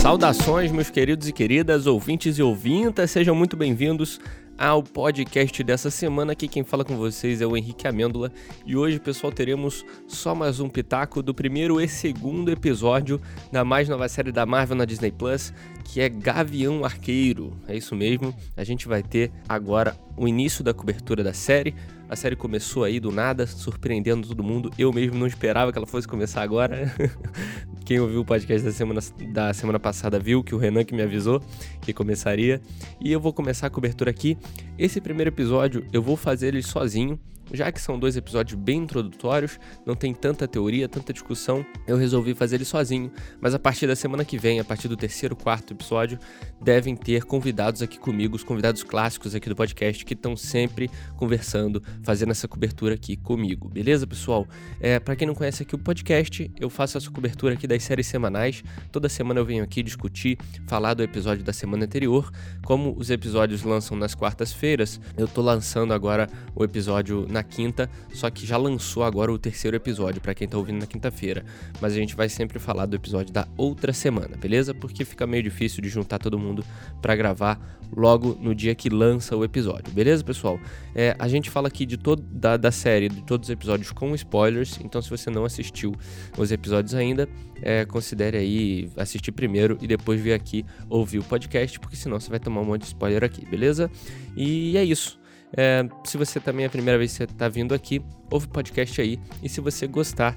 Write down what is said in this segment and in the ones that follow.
Saudações, meus queridos e queridas, ouvintes e ouvintas, sejam muito bem-vindos ao podcast dessa semana. Aqui quem fala com vocês é o Henrique Amêndola e hoje, pessoal, teremos só mais um pitaco do primeiro e segundo episódio da mais nova série da Marvel na Disney Plus, que é Gavião Arqueiro. É isso mesmo, a gente vai ter agora o início da cobertura da série. A série começou aí do nada, surpreendendo todo mundo. Eu mesmo não esperava que ela fosse começar agora. Quem ouviu o podcast da semana, da semana passada viu que o Renan que me avisou que começaria. E eu vou começar a cobertura aqui. Esse primeiro episódio eu vou fazer ele sozinho já que são dois episódios bem introdutórios, não tem tanta teoria, tanta discussão, eu resolvi fazer ele sozinho, mas a partir da semana que vem, a partir do terceiro, quarto episódio, devem ter convidados aqui comigo, os convidados clássicos aqui do podcast, que estão sempre conversando, fazendo essa cobertura aqui comigo, beleza, pessoal? É, para quem não conhece aqui o podcast, eu faço essa cobertura aqui das séries semanais, toda semana eu venho aqui discutir, falar do episódio da semana anterior, como os episódios lançam nas quartas-feiras, eu tô lançando agora o episódio na quinta, só que já lançou agora o terceiro episódio para quem tá ouvindo na quinta-feira. Mas a gente vai sempre falar do episódio da outra semana, beleza? Porque fica meio difícil de juntar todo mundo para gravar logo no dia que lança o episódio, beleza, pessoal? É, a gente fala aqui de todo da, da série, de todos os episódios com spoilers, então se você não assistiu os episódios ainda, é, considere aí assistir primeiro e depois vir aqui ouvir o podcast, porque senão você vai tomar um monte de spoiler aqui, beleza? E é isso. É, se você também é a primeira vez que você está vindo aqui, ouve o podcast aí. E se você gostar,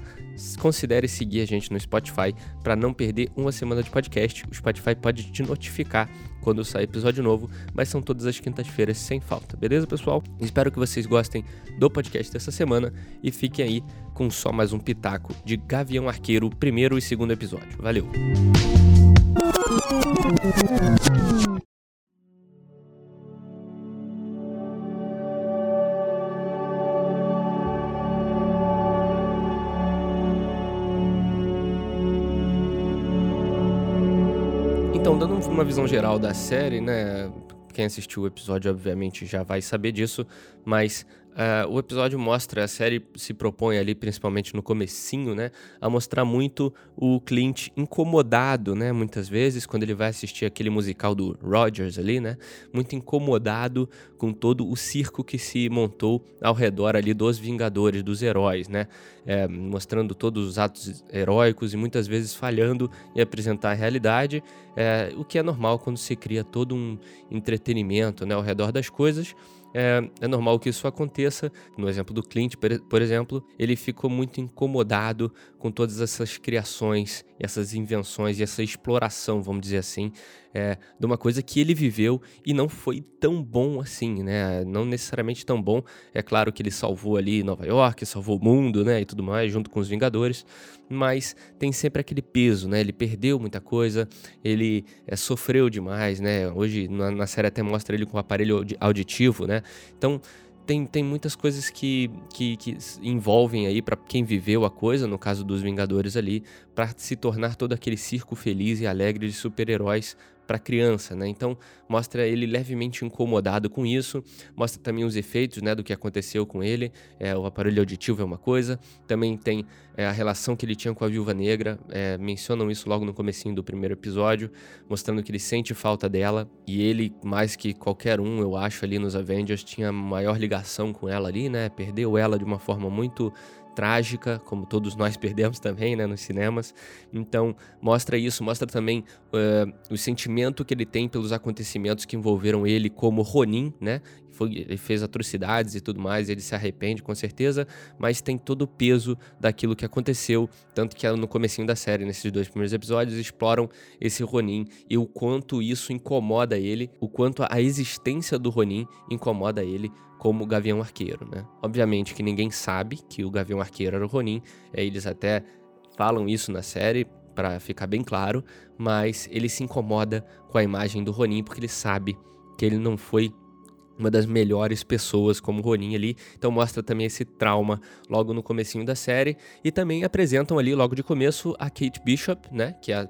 considere seguir a gente no Spotify para não perder uma semana de podcast. O Spotify pode te notificar quando sair episódio novo, mas são todas as quintas-feiras sem falta, beleza, pessoal? Espero que vocês gostem do podcast dessa semana e fiquem aí com só mais um pitaco de Gavião Arqueiro, primeiro e segundo episódio. Valeu! Uma visão geral da série, né? Quem assistiu o episódio, obviamente, já vai saber disso, mas Uh, o episódio mostra, a série se propõe ali, principalmente no comecinho, né, a mostrar muito o Clint incomodado, né, muitas vezes, quando ele vai assistir aquele musical do Rogers ali, né, muito incomodado com todo o circo que se montou ao redor ali dos Vingadores, dos heróis, né, é, mostrando todos os atos heróicos e muitas vezes falhando em apresentar a realidade, é, o que é normal quando se cria todo um entretenimento, né, ao redor das coisas, é, é normal que isso aconteça. No exemplo do Clint, por exemplo, ele ficou muito incomodado com todas essas criações, essas invenções e essa exploração, vamos dizer assim, é, de uma coisa que ele viveu e não foi tão bom assim, né? Não necessariamente tão bom. É claro que ele salvou ali Nova York, salvou o mundo, né? E tudo mais, junto com os Vingadores, mas tem sempre aquele peso, né? Ele perdeu muita coisa, ele é, sofreu demais, né? Hoje na, na série até mostra ele com o aparelho auditivo, né? Então tem, tem muitas coisas que, que, que envolvem aí para quem viveu a coisa, no caso dos Vingadores ali, para se tornar todo aquele circo feliz e alegre de super-heróis para criança, né? Então mostra ele levemente incomodado com isso, mostra também os efeitos, né, do que aconteceu com ele. É, o aparelho auditivo é uma coisa, também tem é, a relação que ele tinha com a Viúva Negra. É, mencionam isso logo no comecinho do primeiro episódio, mostrando que ele sente falta dela e ele mais que qualquer um, eu acho ali nos Avengers tinha maior ligação com ela ali, né? Perdeu ela de uma forma muito trágica, como todos nós perdemos também, né, nos cinemas. Então, mostra isso, mostra também uh, o sentimento que ele tem pelos acontecimentos que envolveram ele como Ronin, né? Foi, ele fez atrocidades e tudo mais, ele se arrepende com certeza, mas tem todo o peso daquilo que aconteceu, tanto que no comecinho da série, nesses dois primeiros episódios, exploram esse Ronin e o quanto isso incomoda ele, o quanto a existência do Ronin incomoda ele como Gavião Arqueiro, né? Obviamente que ninguém sabe que o Gavião Arqueiro era o Ronin, é, eles até falam isso na série para ficar bem claro, mas ele se incomoda com a imagem do Ronin porque ele sabe que ele não foi uma das melhores pessoas como Ronin ali, então mostra também esse trauma logo no comecinho da série. E também apresentam ali logo de começo a Kate Bishop, né, que é a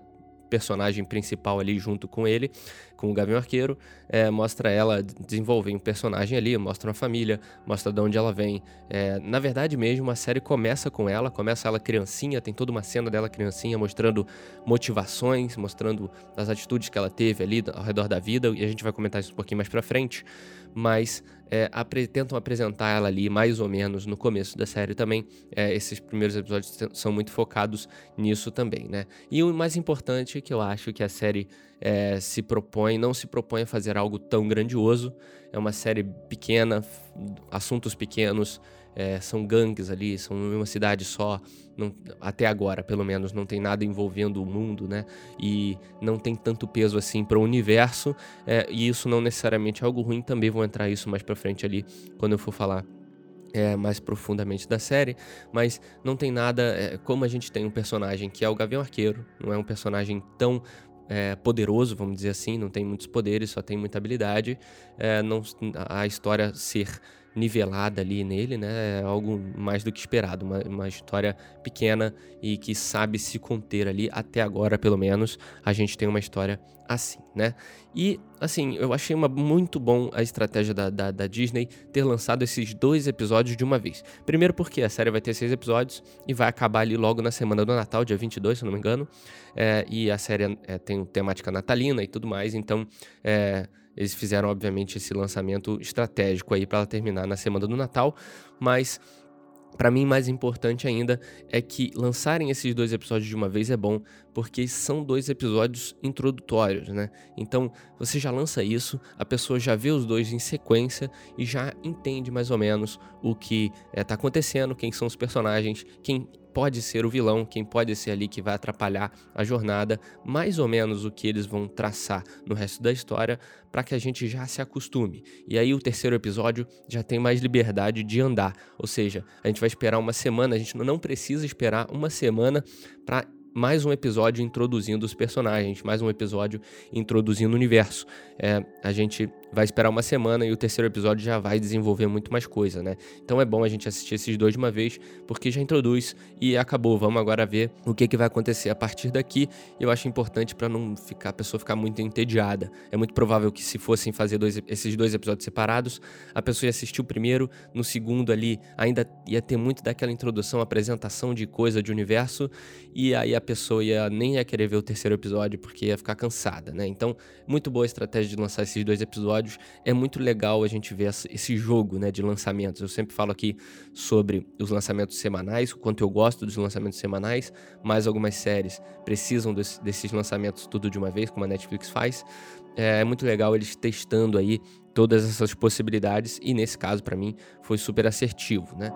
personagem principal ali junto com ele, com o Gavião Arqueiro, é, mostra ela desenvolver um personagem ali, mostra uma família, mostra de onde ela vem. É, na verdade mesmo, a série começa com ela, começa ela criancinha, tem toda uma cena dela criancinha mostrando motivações, mostrando as atitudes que ela teve ali ao redor da vida, e a gente vai comentar isso um pouquinho mais pra frente, mas é, tentam apresentar ela ali mais ou menos no começo da série também. É, esses primeiros episódios são muito focados nisso também, né? E o mais importante que eu acho que a série é, se propõe, não se propõe a fazer algo tão grandioso. É uma série pequena, assuntos pequenos, é, são gangues ali, são uma cidade só. Não, até agora, pelo menos, não tem nada envolvendo o mundo, né? E não tem tanto peso assim para o universo. É, e isso não necessariamente é algo ruim. Também vou entrar isso mais para frente ali quando eu for falar é, mais profundamente da série, mas não tem nada. É, como a gente tem um personagem que é o Gavião Arqueiro, não é um personagem tão é, poderoso, vamos dizer assim, não tem muitos poderes, só tem muita habilidade. É, não, a história ser nivelada ali nele, né? É algo mais do que esperado. Uma, uma, história pequena e que sabe se conter ali. Até agora, pelo menos, a gente tem uma história assim, né? E, assim, eu achei uma, muito bom a estratégia da, da, da, Disney ter lançado esses dois episódios de uma vez. Primeiro porque a série vai ter seis episódios e vai acabar ali logo na semana do Natal, dia 22, se não me engano. É, e a série é, tem temática natalina e tudo mais, então... É, eles fizeram, obviamente, esse lançamento estratégico aí para terminar na semana do Natal, mas para mim, mais importante ainda é que lançarem esses dois episódios de uma vez é bom, porque são dois episódios introdutórios, né? Então, você já lança isso, a pessoa já vê os dois em sequência e já entende mais ou menos o que está eh, acontecendo, quem são os personagens, quem pode ser o vilão, quem pode ser ali que vai atrapalhar a jornada, mais ou menos o que eles vão traçar no resto da história, para que a gente já se acostume. E aí o terceiro episódio já tem mais liberdade de andar, ou seja, a gente vai esperar uma semana, a gente não precisa esperar uma semana para mais um episódio introduzindo os personagens, mais um episódio introduzindo o universo. É, a gente vai esperar uma semana e o terceiro episódio já vai desenvolver muito mais coisa, né? Então é bom a gente assistir esses dois de uma vez, porque já introduz e acabou. Vamos agora ver o que, que vai acontecer a partir daqui. Eu acho importante para não ficar a pessoa ficar muito entediada. É muito provável que se fossem fazer dois, esses dois episódios separados, a pessoa ia assistir o primeiro, no segundo ali ainda ia ter muito daquela introdução, apresentação de coisa de universo, e aí a pessoa ia nem ia querer ver o terceiro episódio porque ia ficar cansada, né? Então, muito boa estratégia de lançar esses dois episódios episódios, é muito legal a gente ver esse jogo né, de lançamentos. Eu sempre falo aqui sobre os lançamentos semanais, o quanto eu gosto dos lançamentos semanais, mas algumas séries precisam desse, desses lançamentos tudo de uma vez, como a Netflix faz. É, é muito legal eles testando aí todas essas possibilidades e nesse caso para mim foi super assertivo, né?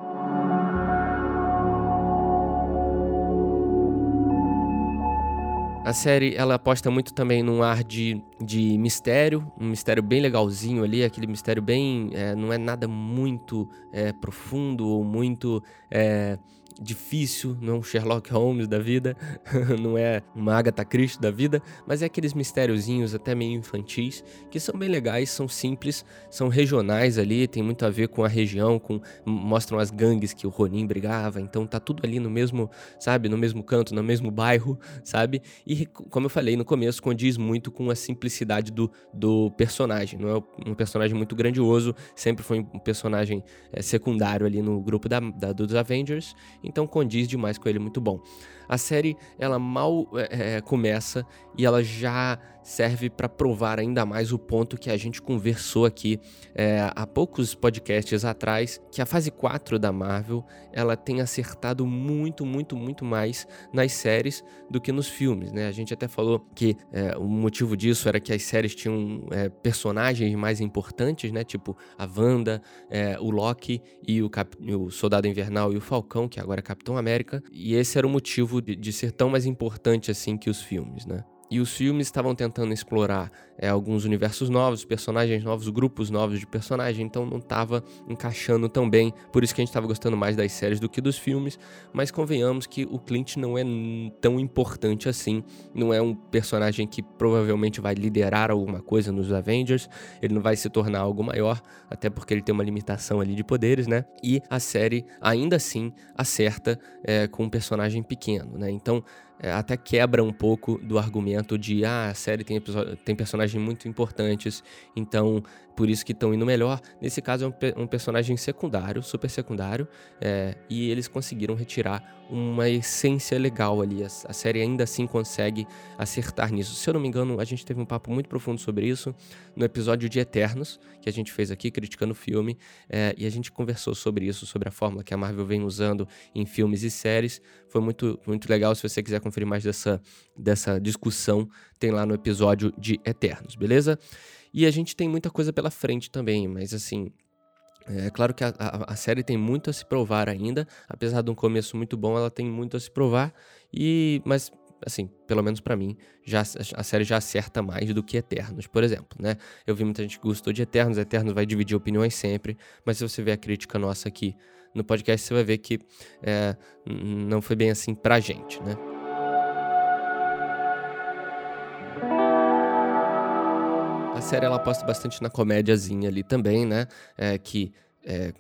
A série ela aposta muito também num ar de, de mistério, um mistério bem legalzinho ali, aquele mistério bem. É, não é nada muito é, profundo ou muito. É, difícil, não é um Sherlock Holmes da vida, não é uma Agatha Christie da vida, mas é aqueles mistériozinhos até meio infantis, que são bem legais, são simples, são regionais ali, tem muito a ver com a região, com mostram as gangues que o Ronin brigava, então tá tudo ali no mesmo, sabe, no mesmo canto, no mesmo bairro, sabe? E como eu falei no começo, condiz muito com a simplicidade do, do personagem, não é um personagem muito grandioso, sempre foi um personagem é, secundário ali no grupo da, da dos Avengers, então condiz demais com ele, muito bom. A série ela mal é, é começa e ela já serve para provar ainda mais o ponto que a gente conversou aqui é, há poucos podcasts atrás, que a fase 4 da Marvel ela tem acertado muito, muito, muito mais nas séries do que nos filmes, né? A gente até falou que é, o motivo disso era que as séries tinham é, personagens mais importantes, né? Tipo a Wanda, é, o Loki e o, Cap o Soldado Invernal e o Falcão, que agora é Capitão América, e esse era o motivo de, de ser tão mais importante assim que os filmes, né? E os filmes estavam tentando explorar é, alguns universos novos, personagens novos, grupos novos de personagens, então não estava encaixando tão bem. Por isso que a gente estava gostando mais das séries do que dos filmes. Mas convenhamos que o Clint não é tão importante assim. Não é um personagem que provavelmente vai liderar alguma coisa nos Avengers. Ele não vai se tornar algo maior, até porque ele tem uma limitação ali de poderes, né? E a série ainda assim acerta é, com um personagem pequeno, né? Então até quebra um pouco do argumento de ah, a série tem, tem personagens muito importantes, então por isso que estão indo melhor. Nesse caso é um, um personagem secundário, super secundário, é, e eles conseguiram retirar uma essência legal ali. A, a, série ainda assim consegue acertar nisso. Se eu não me engano, a gente teve um papo muito profundo sobre isso no episódio de Eternos, que a gente fez aqui, criticando o filme, é, e a gente conversou sobre isso, sobre a fórmula que a Marvel vem usando em filmes e séries. Foi muito, muito legal. Se você quiser conferir mais dessa, dessa discussão, tem lá no episódio de Eternos, beleza? E a gente tem muita coisa pela frente também, mas assim. É claro que a, a, a, série tem muito a se provar ainda, apesar de um começo muito bom, ela tem muito a se provar. E, mas, assim, pelo menos para mim, já a série já acerta mais do que Eternos, por exemplo, né? Eu vi muita gente que gostou de Eternos, Eternos vai dividir opiniões sempre, mas se você ver a crítica nossa aqui no podcast, você vai ver que é, não foi bem assim pra gente, né? Série ela aposta bastante na comédiazinha ali também, né? É, que é,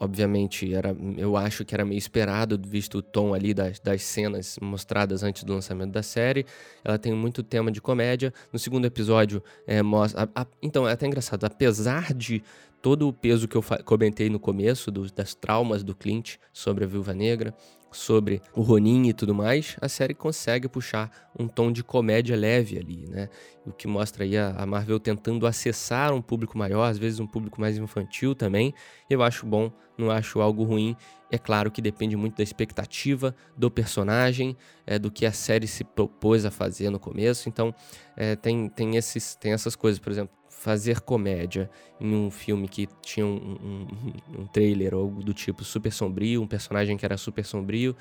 obviamente era, eu acho que era meio esperado, visto o tom ali das, das cenas mostradas antes do lançamento da série. Ela tem muito tema de comédia. No segundo episódio, é, mostra. A, a, então é até engraçado, apesar de todo o peso que eu comentei no começo, das traumas do Clint sobre a Viúva Negra, sobre o Ronin e tudo mais, a série consegue puxar um tom de comédia leve ali, né? O que mostra aí a, Marvel tentando acessar um público maior, às vezes um público mais infantil também. Eu acho bom, não acho algo ruim. É claro que depende muito da expectativa do personagem, é, do que a série se propôs a fazer no começo. Então, é, tem, tem, esses, tem essas coisas, por exemplo, fazer comédia em um filme que tinha um, um, um, trailer ou algo do tipo super sombrio, um personagem que era super sombrio,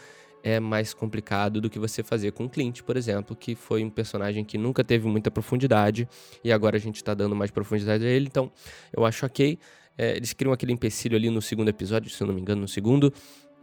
é mais complicado do que você fazer com Clint, por exemplo, que foi um personagem que nunca teve muita profundidade e agora a gente tá dando mais profundidade a ele, então eu acho ok. É, eles criam aquele empecilho ali no segundo episódio, se eu não me engano, no segundo,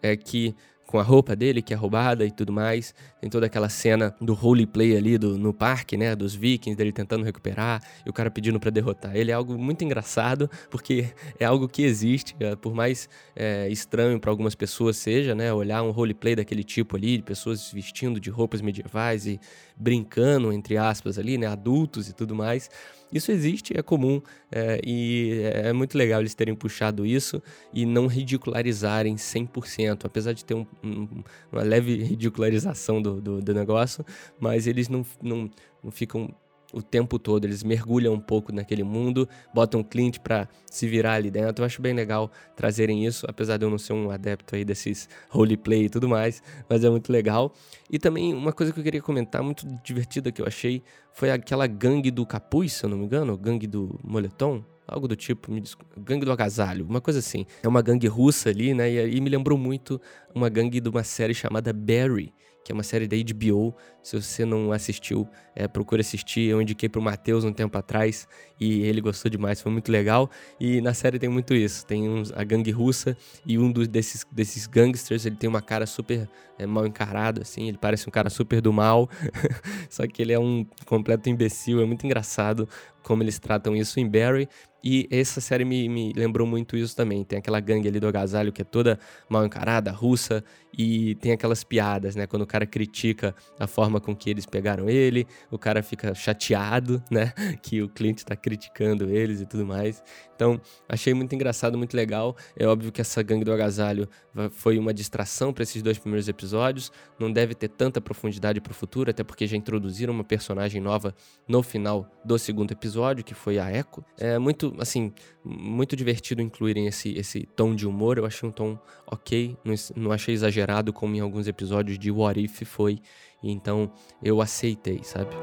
é que com a roupa dele, que é roubada e tudo mais. Tem toda aquela cena do roleplay ali do, no parque, né? Dos vikings, dele tentando recuperar e o cara pedindo para derrotar. Ele é algo muito engraçado, porque é algo que existe, é, por mais é, estranho para algumas pessoas seja, né? Olhar um roleplay daquele tipo ali, de pessoas vestindo de roupas medievais e brincando, entre aspas, ali, né? Adultos e tudo mais. Isso existe, é comum é, e é muito legal eles terem puxado isso e não ridicularizarem 100%, apesar de ter um, um, uma leve ridicularização do, do, do negócio, mas eles não, não, não ficam o tempo todo. Eles mergulham um pouco naquele mundo, botam Clint para se virar ali dentro. Eu acho bem legal trazerem isso, apesar de eu não ser um adepto aí desses roleplay e tudo mais, mas é muito legal. E também uma coisa que eu queria comentar, muito divertida que eu achei, foi aquela gangue do capuz, se eu não me engano, gangue do moletom. Algo do tipo, me gangue do agasalho, uma coisa assim. É uma gangue russa ali, né? E, e me lembrou muito uma gangue de uma série chamada Barry, que é uma série da HBO. Se você não assistiu, é, procure assistir. Eu indiquei pro Matheus um tempo atrás e ele gostou demais, foi muito legal. E na série tem muito isso. Tem uns, a gangue russa e um dos, desses, desses gangsters, ele tem uma cara super é, mal encarado, assim. Ele parece um cara super do mal, só que ele é um completo imbecil. É muito engraçado como eles tratam isso em Barry. E essa série me, me, lembrou muito isso também. Tem aquela gangue ali do agasalho que é toda mal encarada, russa, e tem aquelas piadas, né? Quando o cara critica a forma com que eles pegaram ele, o cara fica chateado, né? Que o Clint tá criticando eles e tudo mais. Então, achei muito engraçado, muito legal. É óbvio que essa gangue do agasalho foi uma distração para esses dois primeiros episódios. Não deve ter tanta profundidade para o futuro, até porque já introduziram uma personagem nova no final do segundo episódio, que foi a Echo. É muito, assim, muito divertido incluírem esse, esse tom de humor. Eu achei um tom ok, não achei exagerado como em alguns episódios de What If foi. Então, eu aceitei, sabe?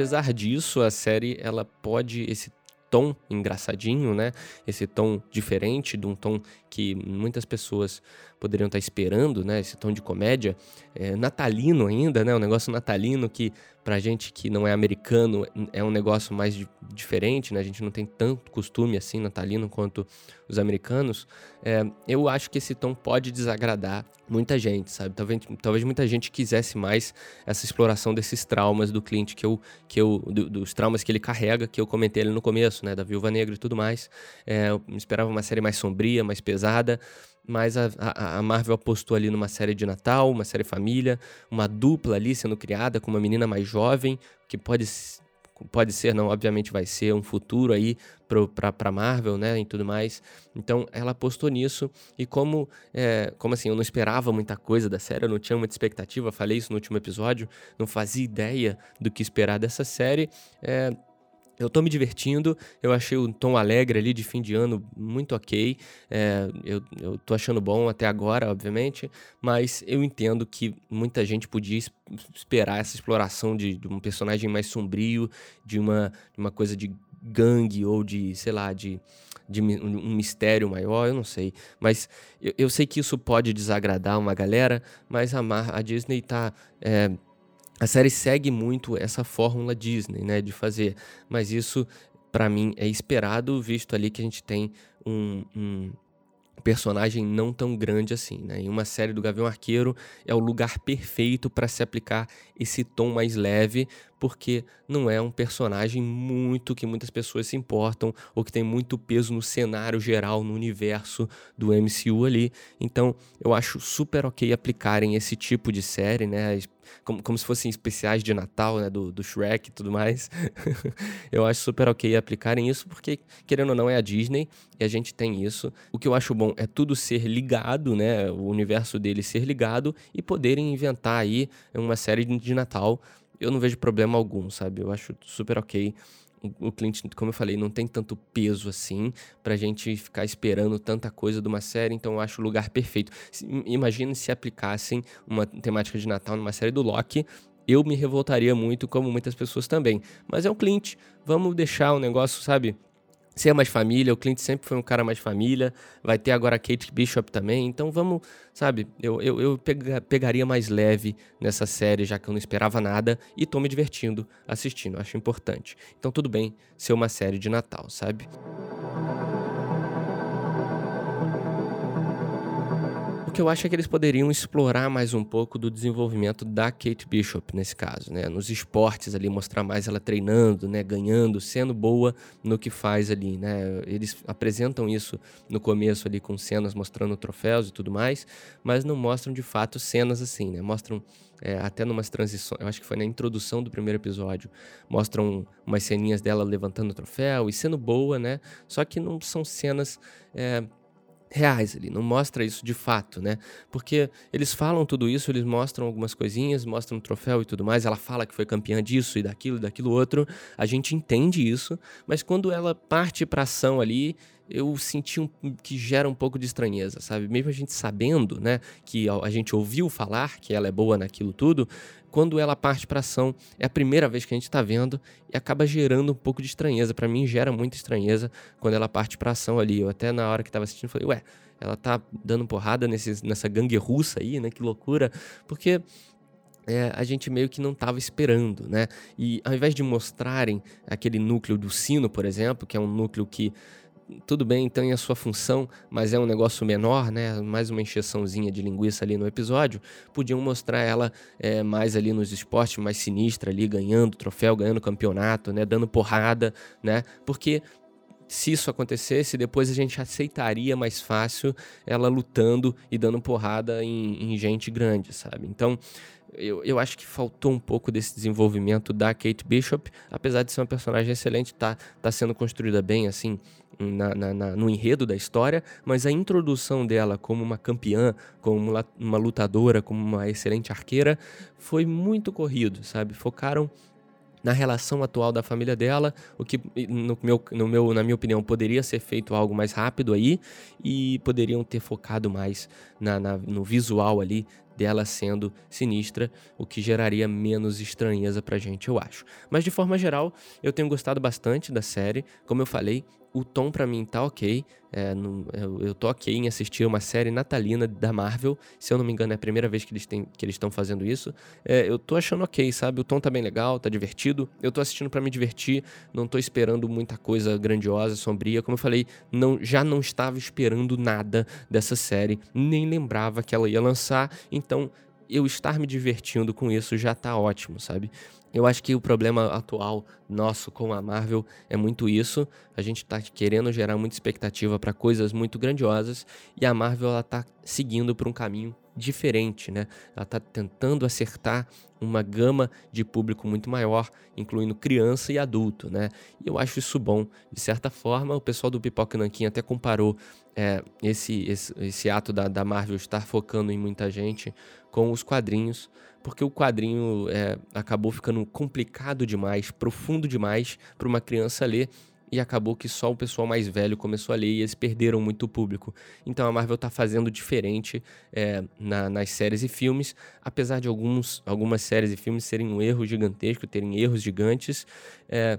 apesar disso, a série ela pode esse tom engraçadinho, né? Esse tom diferente, de um tom que muitas pessoas poderiam estar esperando, né? Esse tom de comédia, é, natalino ainda, né? Um negócio natalino que pra gente que não é americano, é um negócio mais diferente, né? A gente não tem tanto costume assim natalino quanto os americanos. É, eu acho que esse tom pode desagradar muita gente, sabe? Talvez, talvez muita gente quisesse mais essa exploração desses traumas do Clint, que eu, que eu, do, dos traumas que ele carrega, que eu comentei ali no começo, né? Da Viúva Negra e tudo mais. É, eu esperava uma série mais sombria, mais pesada mas a, a, a, Marvel apostou ali numa série de Natal, uma série família, uma dupla ali sendo criada com uma menina mais jovem, que pode, pode ser, não, obviamente vai ser um futuro aí para Marvel, né, e tudo mais. Então ela apostou nisso e como, é, como assim, eu não esperava muita coisa da série, eu não tinha muita expectativa, falei isso no último episódio, não fazia ideia do que esperar dessa série, é, eu tô me divertindo, eu achei o tom alegre ali de fim de ano muito ok. É, eu, eu tô achando bom até agora, obviamente, mas eu entendo que muita gente podia esperar essa exploração de, de um personagem mais sombrio, de uma, uma coisa de gangue ou de, sei lá, de, de um mistério maior, eu não sei. Mas eu, eu sei que isso pode desagradar uma galera, mas a, Mar, a Disney tá. É, a série segue muito essa fórmula Disney, né, de fazer, mas isso para mim é esperado, visto ali que a gente tem um, um personagem não tão grande assim, né? Em uma série do Gavião Arqueiro é o lugar perfeito para se aplicar esse tom mais leve, porque não é um personagem muito que muitas pessoas se importam ou que tem muito peso no cenário geral, no universo do MCU ali. Então, eu acho super ok aplicarem esse tipo de série, né? Como, como se fossem especiais de Natal, né? Do, do Shrek e tudo mais. eu acho super ok aplicarem isso, porque, querendo ou não, é a Disney e a gente tem isso. O que eu acho bom é tudo ser ligado, né? O universo dele ser ligado e poderem inventar aí uma série de Natal eu não vejo problema algum, sabe? Eu acho super ok. O Clint, como eu falei, não tem tanto peso assim pra gente ficar esperando tanta coisa de uma série, então eu acho o lugar perfeito. Imagina se aplicassem uma temática de Natal numa série do Loki, eu me revoltaria muito, como muitas pessoas também. Mas é o Clint, vamos deixar o negócio, sabe, ser mais família. O Clint sempre foi um cara mais família. Vai ter agora a Kate Bishop também. Então vamos, sabe? Eu, eu, eu pega, pegaria mais leve nessa série, já que eu não esperava nada. E tô me divertindo assistindo. Acho importante. Então tudo bem ser uma série de Natal, sabe? O que eu acho é que eles poderiam explorar mais um pouco do desenvolvimento da Kate Bishop nesse caso, né? Nos esportes ali, mostrar mais ela treinando, né? Ganhando, sendo boa no que faz ali, né? Eles apresentam isso no começo ali com cenas mostrando troféus e tudo mais, mas não mostram de fato cenas assim, né? Mostram é, até numas transições, eu acho que foi na introdução do primeiro episódio, mostram umas ceninhas dela levantando o troféu e sendo boa, né? Só que não são cenas é, reais ali, não mostra isso de fato, né? Porque eles falam tudo isso, eles mostram algumas coisinhas, mostram um troféu e tudo mais, ela fala que foi campeã disso e daquilo e daquilo outro, a gente entende isso, mas quando ela parte pra ação ali, eu senti um, que gera um pouco de estranheza, sabe? Mesmo a gente sabendo, né, que a gente ouviu falar que ela é boa naquilo tudo, quando ela parte para ação, é a primeira vez que a gente está vendo e acaba gerando um pouco de estranheza. Para mim, gera muita estranheza quando ela parte para ação ali. Eu até na hora que estava assistindo falei, ué, ela tá dando porrada nesse, nessa gangue russa aí, né? Que loucura. Porque é, a gente meio que não estava esperando, né? E ao invés de mostrarem aquele núcleo do sino, por exemplo, que é um núcleo que tudo bem, tem a sua função, mas é um negócio menor, né? Mais uma encheçãozinha de linguiça ali no episódio. Podiam mostrar ela é, mais ali nos esportes, mais sinistra ali, ganhando troféu, ganhando campeonato, né? Dando porrada, né? Porque se isso acontecesse, depois a gente aceitaria mais fácil ela lutando e dando porrada em, em gente grande, sabe? Então, eu, eu acho que faltou um pouco desse desenvolvimento da Kate Bishop, apesar de ser uma personagem excelente, tá, tá sendo construída bem, assim, na, na, na, no enredo da história, mas a introdução dela como uma campeã, como uma, lutadora, como uma excelente arqueira, foi muito corrido, sabe? Focaram na relação atual da família dela, o que, no meu, no meu, na minha opinião, poderia ser feito algo mais rápido aí e poderiam ter focado mais na, na no visual ali dela sendo sinistra, o que geraria menos estranheza pra gente, eu acho. Mas de forma geral, eu tenho gostado bastante da série. Como eu falei, o tom para mim tá ok. É, não, eu, eu tô ok em assistir uma série natalina da Marvel. Se eu não me engano, é a primeira vez que eles estão fazendo isso. É, eu tô achando ok, sabe? O tom tá bem legal, tá divertido. Eu tô assistindo para me divertir. Não tô esperando muita coisa grandiosa, sombria. Como eu falei, não, já não estava esperando nada dessa série. Nem lembrava que ela ia lançar. Então, eu estar me divertindo com isso já tá ótimo, sabe? Eu acho que o problema atual nosso com a Marvel é muito isso. A gente está querendo gerar muita expectativa para coisas muito grandiosas e a Marvel ela tá seguindo por um caminho diferente, né? Ela está tentando acertar uma gama de público muito maior, incluindo criança e adulto, né? E eu acho isso bom. De certa forma, o pessoal do Pipoca Nanquim até comparou é, esse, esse, esse, ato da, da, Marvel estar focando em muita gente com os quadrinhos, porque o quadrinho é, acabou ficando complicado demais, profundo demais para uma criança ler e acabou que só o pessoal mais velho começou a ler e eles perderam muito público. Então a Marvel está fazendo diferente é, na, nas séries e filmes, apesar de alguns, algumas séries e filmes serem um erro gigantesco, terem erros gigantes. É,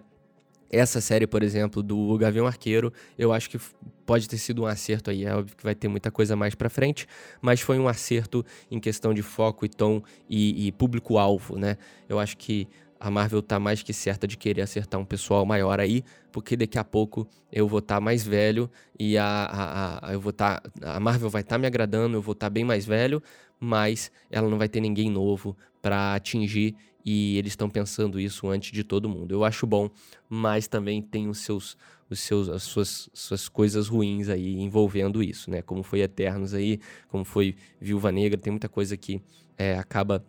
essa série, por exemplo, do Gavião Arqueiro, eu acho que pode ter sido um acerto aí. É óbvio que vai ter muita coisa mais pra frente, mas foi um acerto em questão de foco e tom e, e público-alvo, né? Eu acho que a Marvel tá mais que certa de querer acertar um pessoal maior aí, porque daqui a pouco eu vou estar tá mais velho e a, a, a, eu vou. Tá, a Marvel vai estar tá me agradando, eu vou estar tá bem mais velho, mas ela não vai ter ninguém novo para atingir e eles estão pensando isso antes de todo mundo. Eu acho bom, mas também tem os seus, os seus, as suas, suas coisas ruins aí envolvendo isso, né? Como foi Eternos aí, como foi Viúva Negra, tem muita coisa que é, acaba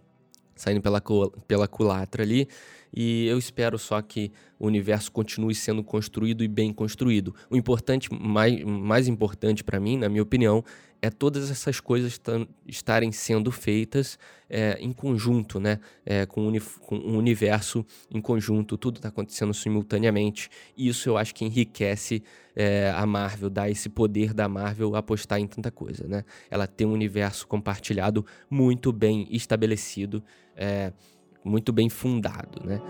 saindo pela, pela culatra ali. E eu espero só que o universo continue sendo construído e bem construído. O importante, mais, mais importante para mim, na minha opinião, é todas essas coisas estarem sendo feitas é, em conjunto, né? É, com, com um universo em conjunto, tudo está acontecendo simultaneamente. E isso eu acho que enriquece é, a Marvel, dá esse poder da Marvel apostar em tanta coisa, né? Ela tem um universo compartilhado muito bem estabelecido, é, muito bem fundado, né?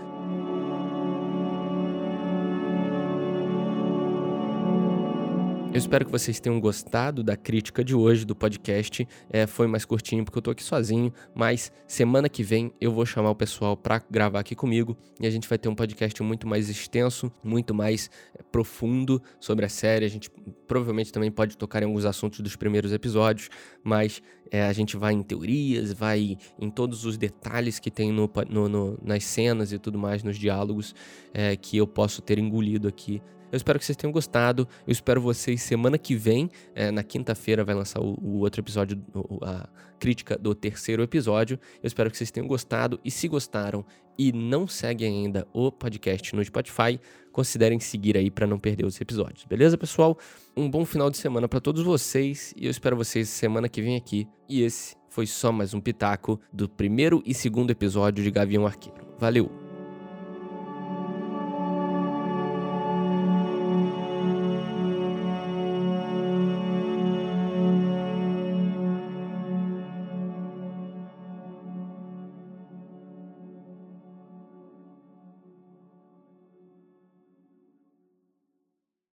Eu espero que vocês tenham gostado da crítica de hoje do podcast. É, foi mais curtinho porque eu tô aqui sozinho, mas semana que vem eu vou chamar o pessoal para gravar aqui comigo e a gente vai ter um podcast muito mais extenso, muito mais é, profundo sobre a série. A gente provavelmente também pode tocar em alguns assuntos dos primeiros episódios, mas é, a gente vai em teorias, vai em todos os detalhes que tem no, no, no nas cenas e tudo mais, nos diálogos é, que eu posso ter engolido aqui eu espero que vocês tenham gostado. Eu espero vocês semana que vem, é, na quinta-feira, vai lançar o, o outro episódio, a crítica do terceiro episódio. Eu espero que vocês tenham gostado. E se gostaram e não seguem ainda o podcast no Spotify, considerem seguir aí para não perder os episódios. Beleza, pessoal? Um bom final de semana para todos vocês e eu espero vocês semana que vem aqui. E esse foi só mais um pitaco do primeiro e segundo episódio de Gavião Arqueiro. Valeu!